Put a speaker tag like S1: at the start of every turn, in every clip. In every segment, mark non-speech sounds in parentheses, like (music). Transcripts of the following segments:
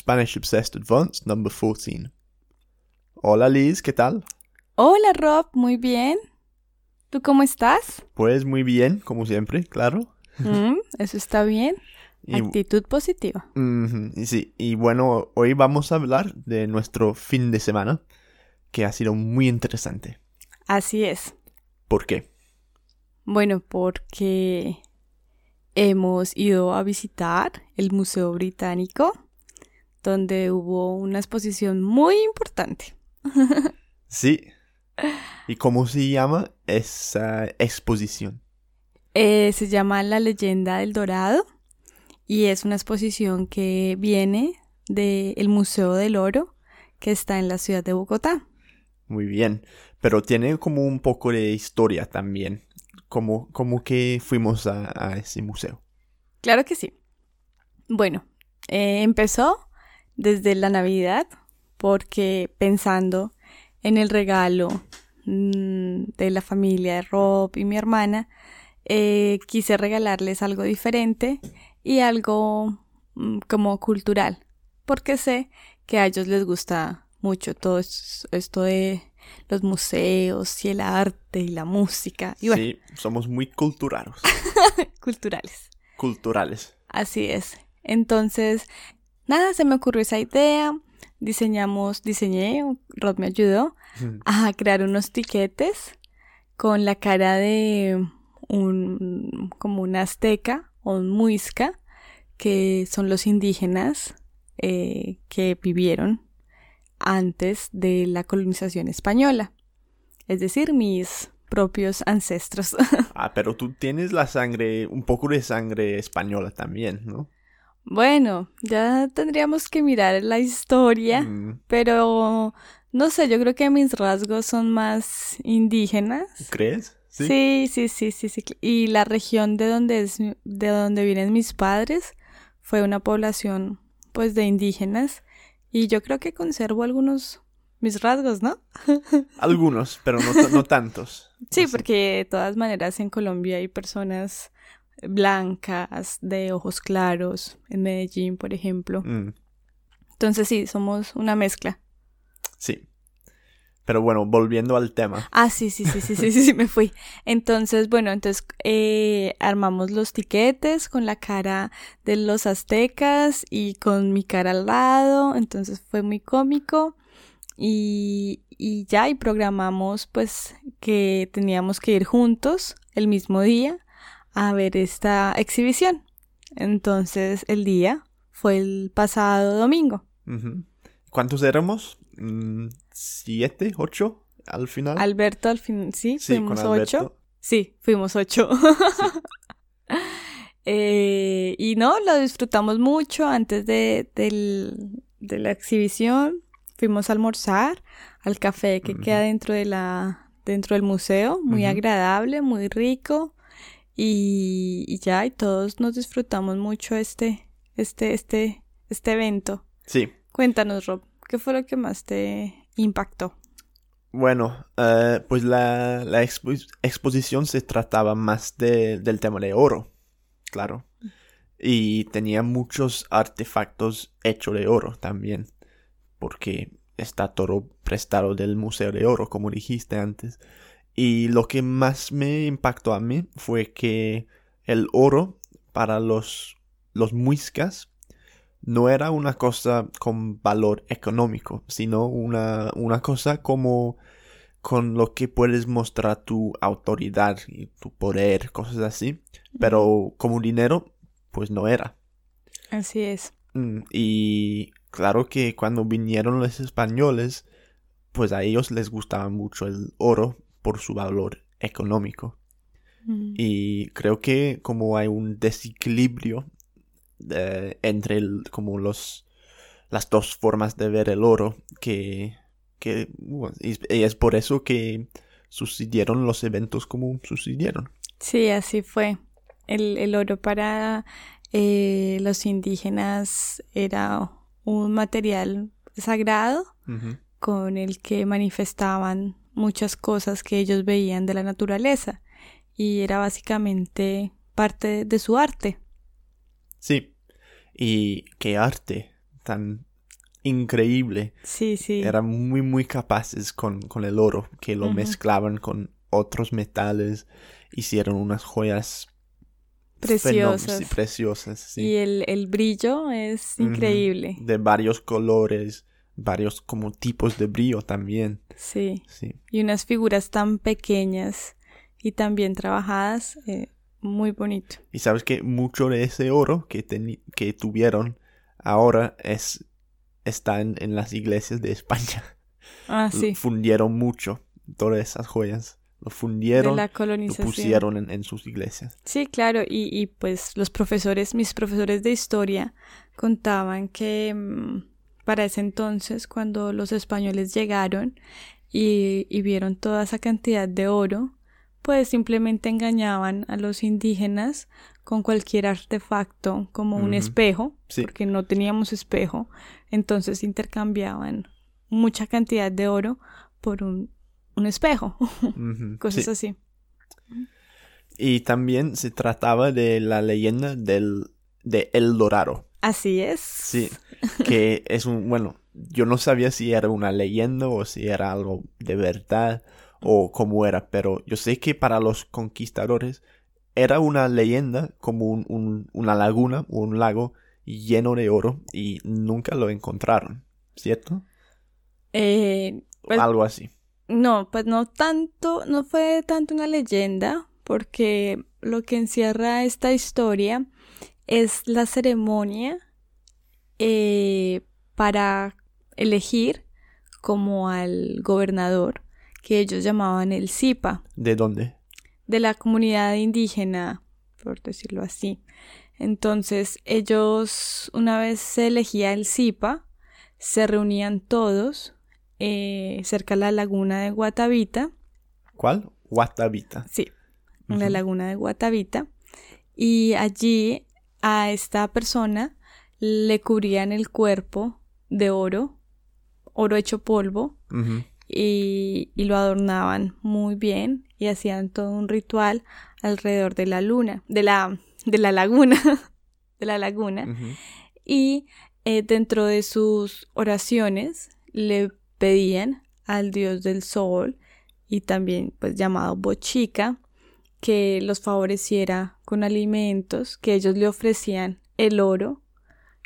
S1: Spanish Obsessed Advanced number 14. Hola Liz, ¿qué tal?
S2: Hola Rob, muy bien. ¿Tú cómo estás?
S1: Pues muy bien, como siempre, claro.
S2: Mm, eso está bien.
S1: Y,
S2: Actitud positiva.
S1: Y sí, y bueno, hoy vamos a hablar de nuestro fin de semana, que ha sido muy interesante.
S2: Así es.
S1: ¿Por qué?
S2: Bueno, porque hemos ido a visitar el Museo Británico, donde hubo una exposición muy importante. (laughs)
S1: Sí. ¿Y cómo se llama esa exposición?
S2: Eh, se llama La leyenda del Dorado y es una exposición que viene del Museo del Oro que está en la ciudad de Bogotá.
S1: Muy bien, pero tiene como un poco de historia también, como, como que fuimos a, a ese museo.
S2: Claro que sí. Bueno, eh, empezó desde la Navidad porque pensando en el regalo mm, de la familia de Rob y mi hermana, eh, quise regalarles algo diferente y algo mm, como cultural, porque sé que a ellos les gusta mucho todo es- esto de los museos y el arte y la música y bueno,
S1: Sí, somos muy culturales. (laughs)
S2: culturales.
S1: Culturales.
S2: Así es. Entonces, nada, se me ocurrió esa idea. Diseñamos, diseñé, Rod me ayudó a crear unos tiquetes con la cara de un, como un azteca o un muisca, que son los indígenas eh, que vivieron antes de la colonización española. Es decir, mis propios ancestros. (laughs)
S1: Ah, pero tú tienes la sangre, un poco de sangre española también, ¿no?
S2: Bueno, ya tendríamos que mirar la historia,
S1: Mm,
S2: pero no sé, yo creo que mis rasgos son más indígenas.
S1: ¿Crees?
S2: Sí, sí, sí, sí, sí. Y la región de donde es, de donde vienen mis padres fue una población, pues, de indígenas. Y yo creo que conservo algunos mis rasgos, ¿no? (laughs)
S1: Algunos, pero no, no tantos.
S2: Sí, porque de todas maneras en Colombia hay personas blancas, de ojos claros, en Medellín, por ejemplo.
S1: Mm,
S2: Entonces sí, somos una mezcla.
S1: sí. Pero bueno, volviendo al tema.
S2: Ah, sí, sí, sí, sí, sí, sí, sí, me fui. Entonces, bueno, entonces eh, armamos los tiquetes con la cara de los aztecas y con mi cara al lado. Entonces fue muy cómico. Y, y ya, y programamos pues que teníamos que ir juntos el mismo día a ver esta exhibición. Entonces el día fue el pasado domingo.
S1: ¿Cuántos éramos? Mm, ¿Siete? ¿Ocho? Al final.
S2: Alberto al fin, sí, fuimos ocho. Sí, fuimos (laughs) ocho. Eh, y no, lo disfrutamos mucho antes de, del- de la exhibición. Fuimos a almorzar al café que queda dentro de la, dentro del museo, muy agradable, muy rico. Y, y ya, y todos nos disfrutamos mucho este, este, este, este evento.
S1: Sí.
S2: Cuéntanos, Rob, ¿qué fue lo que más te impactó?
S1: Bueno, eh, pues la, la expo- exposición se trataba más de- del tema de oro, claro. Y tenía muchos artefactos hechos de oro también, porque está todo prestado del Museo de Oro, como dijiste antes. Y lo que más me impactó a mí fue que el oro para los, los muiscas no era una cosa con valor económico, sino una, una cosa como con lo que puedes mostrar tu autoridad y tu poder, cosas así. Pero como dinero, pues no era.
S2: Así es.
S1: Mm, Y claro que cuando vinieron los españoles, pues a ellos les gustaba mucho el oro por su valor económico.
S2: Mm.
S1: Y creo que como hay un desequilibrio eh, entre el- como los las dos formas de ver el oro que que bueno, y es- y es por eso que sucedieron los eventos como sucedieron.
S2: Sí, así fue. El, el oro para eh, los indígenas era un material sagrado con el que manifestaban muchas cosas que ellos veían de la naturaleza y era básicamente parte de su arte.
S1: Sí. Y qué arte tan increíble.
S2: Sí, sí.
S1: Eran muy, muy capaces con, con el oro, que lo mezclaban con otros metales, hicieron unas joyas
S2: Preciosas.
S1: preciosas, sí.
S2: Y el, el brillo es increíble.
S1: De varios colores, varios como tipos de brillo también,
S2: Sí.
S1: sí.
S2: Y unas figuras tan pequeñas y tan bien trabajadas. eh, muy bonito.
S1: Y sabes que mucho de ese oro que, que tuvieron ahora es está en, en las iglesias de España. (laughs)
S2: Ah, sí.
S1: Fundieron mucho todas esas joyas. Lo fundieron,
S2: la
S1: lo pusieron en, en sus iglesias.
S2: Sí, claro, y, y pues los profesores, mis profesores de historia contaban que mm, para ese entonces, cuando los españoles llegaron y, y vieron toda esa cantidad de oro, pues simplemente engañaban a los indígenas con cualquier artefacto como un espejo,
S1: Sí.
S2: porque no teníamos espejo, entonces intercambiaban mucha cantidad de oro por un, un espejo, (laughs) cosas
S1: sí.
S2: así.
S1: Y también se trataba de la leyenda del de El Dorado.
S2: Así es.
S1: Sí, (laughs) que es un, bueno, yo no sabía si era una leyenda o si era algo de verdad o cómo era, pero yo sé que para los conquistadores era una leyenda como un, un- una laguna o un lago lleno de oro y nunca lo encontraron, ¿cierto?
S2: Eh, Pues-
S1: algo así.
S2: No, pues no tanto, no fue tanto una leyenda, porque lo que encierra esta historia es la ceremonia eh, para elegir como al gobernador que ellos llamaban el Zipa,
S1: ¿De dónde?
S2: de la comunidad indígena, por decirlo así. Entonces ellos, una vez se elegía el Zipa, se reunían todos eh, cerca de la laguna de Guatavita,
S1: ¿Cuál? Guatavita.
S2: sí, en la laguna de Guatavita, y allí a esta persona le cubrían el cuerpo de oro, oro hecho polvo, y, y lo adornaban muy bien y hacían todo un ritual alrededor de la luna, de la, de la laguna, (laughs) de la laguna. Y eh, dentro de sus oraciones le pedían al dios del sol y también pues llamado Bochica que los favoreciera con alimentos, que ellos le ofrecían el oro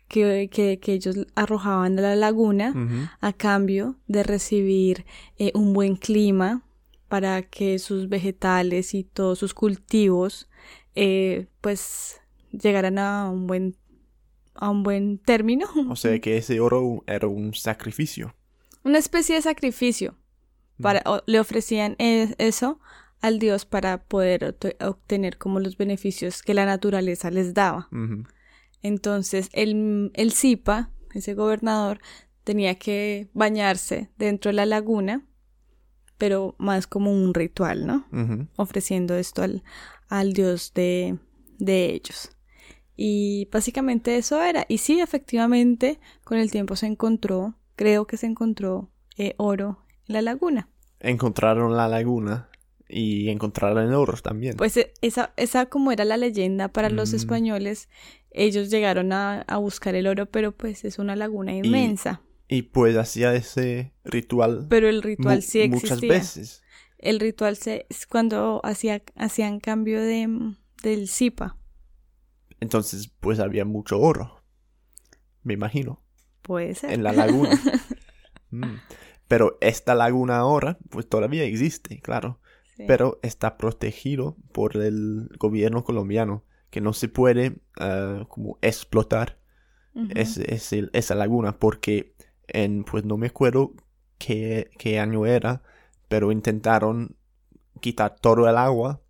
S2: que, que, que ellos arrojaban a la laguna a cambio de recibir eh, un buen clima para que sus vegetales y todos sus cultivos eh, pues llegaran a un buen a un buen término (laughs)
S1: O sea que ese oro era un sacrificio.
S2: una especie de sacrificio para o- le ofrecían e- eso al dios para poder obte- obtener como los beneficios que la naturaleza les daba. Entonces el, el Zipa, ese gobernador, tenía que bañarse dentro de la laguna, pero más como un ritual, ¿no? Ofreciendo esto al, al dios de, de ellos. Y básicamente eso era. Y sí, efectivamente, con el tiempo se encontró, creo que se encontró eh, oro en la laguna.
S1: Encontraron la laguna y encontraron el oro también.
S2: Pues eh, esa, esa como era la leyenda para los
S1: Mm.
S2: españoles, ellos llegaron a, a buscar el oro, pero pues es una laguna inmensa.
S1: Y pues hacía ese ritual
S2: Pero el ritual sí existía.
S1: muchas veces.
S2: El ritual se, es cuando hacía, hacían cambio de, del Zipa.
S1: Entonces, pues había mucho oro. Me imagino.
S2: Puede ser.
S1: En la laguna. (laughs) Mm. Pero esta laguna ahora, pues todavía existe, claro.
S2: Sí.
S1: Pero está protegido por el gobierno colombiano. Que no se puede ah, como explotar esa laguna. Porque en, pues no me acuerdo qué, qué año era. Pero intentaron quitar todo el agua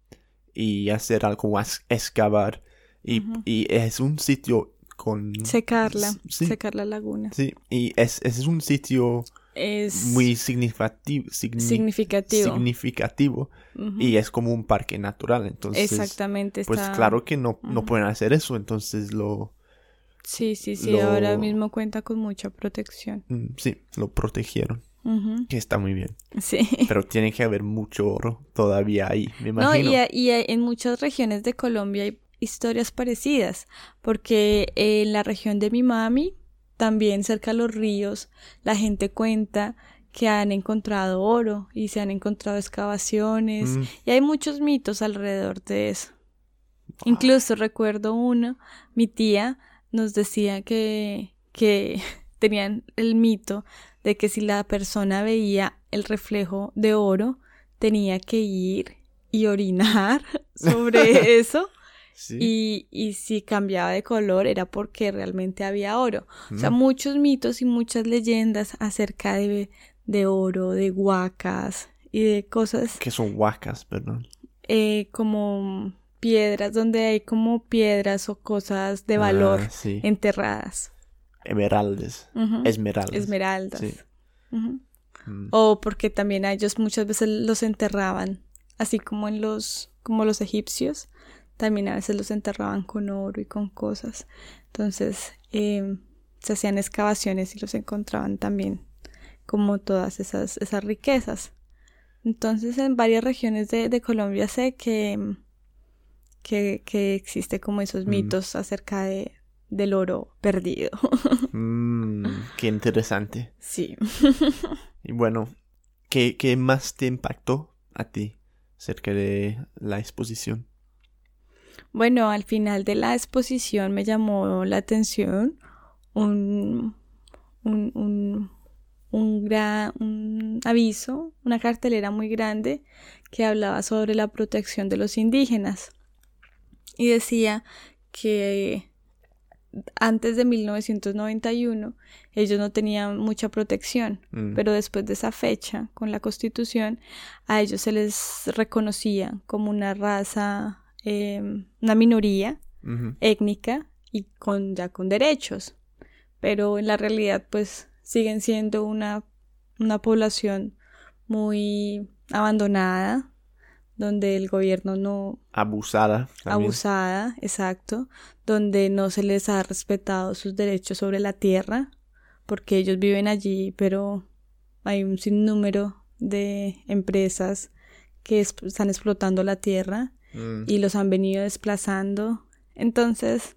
S1: y hacer algo más, excavar. Y, y es un sitio con...
S2: Secarla,
S1: Sí.
S2: secar la laguna.
S1: Sí, y es, es un sitio
S2: Es
S1: muy significativo, signi-
S2: significativo.
S1: significativo y es como un parque natural. Entonces,
S2: Exactamente.
S1: pues claro que no, no pueden hacer eso, entonces lo,
S2: Sí, sí, sí.
S1: lo-
S2: Ahora mismo cuenta con mucha protección.
S1: mm, sí, lo protegieron, que está muy bien.
S2: Sí.
S1: Pero tiene que haber mucho oro todavía ahí, me
S2: No,
S1: imagino.
S2: y, a- y a- en muchas regiones de Colombia hay historias parecidas, porque en la región de mi mami también cerca de los ríos la gente cuenta que han encontrado oro y se han encontrado excavaciones
S1: Mm.
S2: y hay muchos mitos alrededor de eso. Incluso recuerdo uno, mi tía nos decía que, que (laughs) tenían el mito de que si la persona veía el reflejo de oro, tenía que ir y orinar (laughs) sobre (laughs) eso
S1: Sí.
S2: y, y si cambiaba de color era porque realmente había oro. O sea,
S1: Mm.
S2: muchos mitos y muchas leyendas acerca de, de oro, de huacas y de cosas
S1: Que son huacas, perdón.
S2: eh, como piedras, donde hay como piedras o cosas de valor
S1: Ah, sí.
S2: enterradas.
S1: Emeraldes. Esmeraldas.
S2: Esmeraldas.
S1: Sí. Mm.
S2: O porque también a ellos muchas veces los enterraban, así como en los, como los egipcios, también a veces los enterraban con oro y con cosas. Entonces, eh, se hacían excavaciones y los encontraban también como todas esas, esas riquezas. Entonces, en varias regiones de, de Colombia sé que, que, que existe como esos
S1: Mm.
S2: mitos acerca de, del oro perdido. (laughs)
S1: Mm, qué interesante.
S2: sí.
S1: Y bueno, ¿qué, ¿qué más te impactó a ti acerca de la exposición?
S2: Bueno, al final de la exposición me llamó la atención un, un, un, un, gra- un aviso, una cartelera muy grande que hablaba sobre la protección de los indígenas. Y decía que antes de 1991 ellos no tenían mucha protección,
S1: Mm,
S2: pero después de esa fecha, con la constitución, a ellos se les reconocía como una raza, eh, una minoría étnica y con ya con derechos. Pero en la realidad, pues siguen siendo una, una población muy abandonada, donde el gobierno no
S1: Abusada. también.
S2: abusada, exacto, donde no se les ha respetado sus derechos sobre la tierra, porque ellos viven allí, pero hay un sinnúmero de empresas que es- están explotando la tierra
S1: Mm.
S2: y los han venido desplazando. Entonces,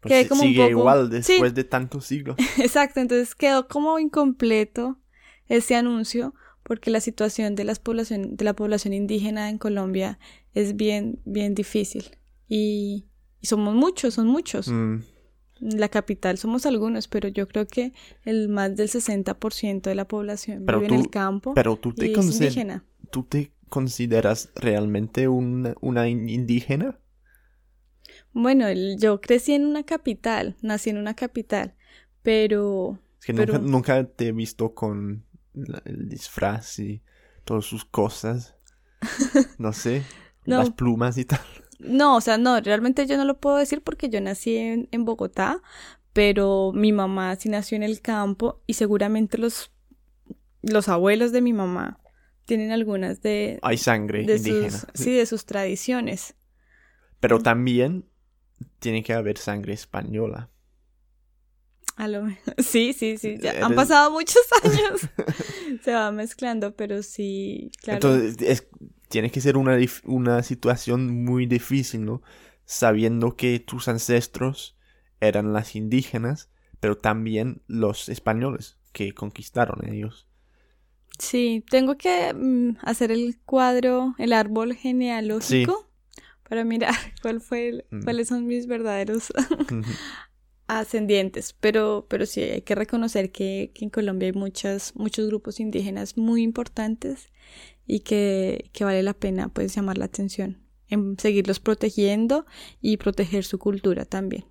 S1: Pues
S2: quedé como un
S1: sigue
S2: poco-
S1: igual
S2: Sí.
S1: después de tantos siglos. (laughs)
S2: exacto, entonces quedó como incompleto ese anuncio porque la situación de, las población, de la población indígena en Colombia es bien, bien difícil. Y, y somos muchos, son muchos.
S1: Mm,
S2: En la capital somos algunos, pero yo creo que el más del 60% de la población
S1: Pero
S2: vive en el campo
S1: Pero tú te,
S2: y es
S1: consider-
S2: indígena.
S1: ¿tú te consideras realmente una, una in- indígena?
S2: Bueno, yo crecí en una capital, nací en una capital, pero
S1: Es que
S2: Pero-
S1: nunca, nunca te he visto con el disfraz y todas sus cosas. (laughs) No sé.
S2: No.
S1: Las plumas y tal.
S2: No, o sea, no, realmente yo no lo puedo decir porque yo nací en, en Bogotá, pero mi mamá sí nació en el campo y seguramente los, los abuelos de mi mamá tienen algunas de,
S1: Hay sangre
S2: de
S1: indígena.
S2: sus, sí, de sus tradiciones.
S1: Pero también tiene que haber sangre española.
S2: A lo me- (laughs) Sí, sí, sí, ya han pasado muchos (laughs) años. (laughs) Se va mezclando, pero sí, claro.
S1: Entonces, es- tiene que ser una, una situación muy difícil, ¿no? Sabiendo que tus ancestros eran las indígenas, pero también los españoles que conquistaron ellos.
S2: Sí, tengo que mm, hacer el cuadro, el árbol genealógico para mirar (laughs) cuál fue el-
S1: Mm.
S2: cuáles son mis verdaderos (laughs) ascendientes, pero, pero sí hay que reconocer que, que en Colombia hay muchas, muchos grupos indígenas muy importantes y que, que vale la pena pues llamar la atención en seguirlos protegiendo y proteger su cultura también.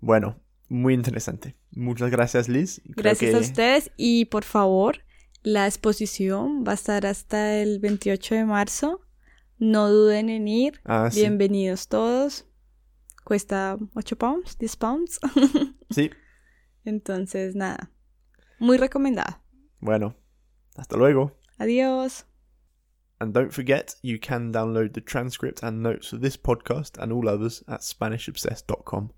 S1: bueno, muy interesante. Muchas gracias, Liz. Creo
S2: Gracias a ustedes y por favor, la exposición va a estar hasta el 28 de marzo. No duden en ir.
S1: Ah, sí.
S2: Bienvenidos todos. Cuesta 8 pounds, 10 pounds. (laughs)
S1: Sí,
S2: Entonces, nada. Muy recomendada.
S1: bueno. Hasta luego.
S2: Adiós.
S1: And don't forget, you can download the transcript and notes of this podcast and all others at SpanishObsessed.com.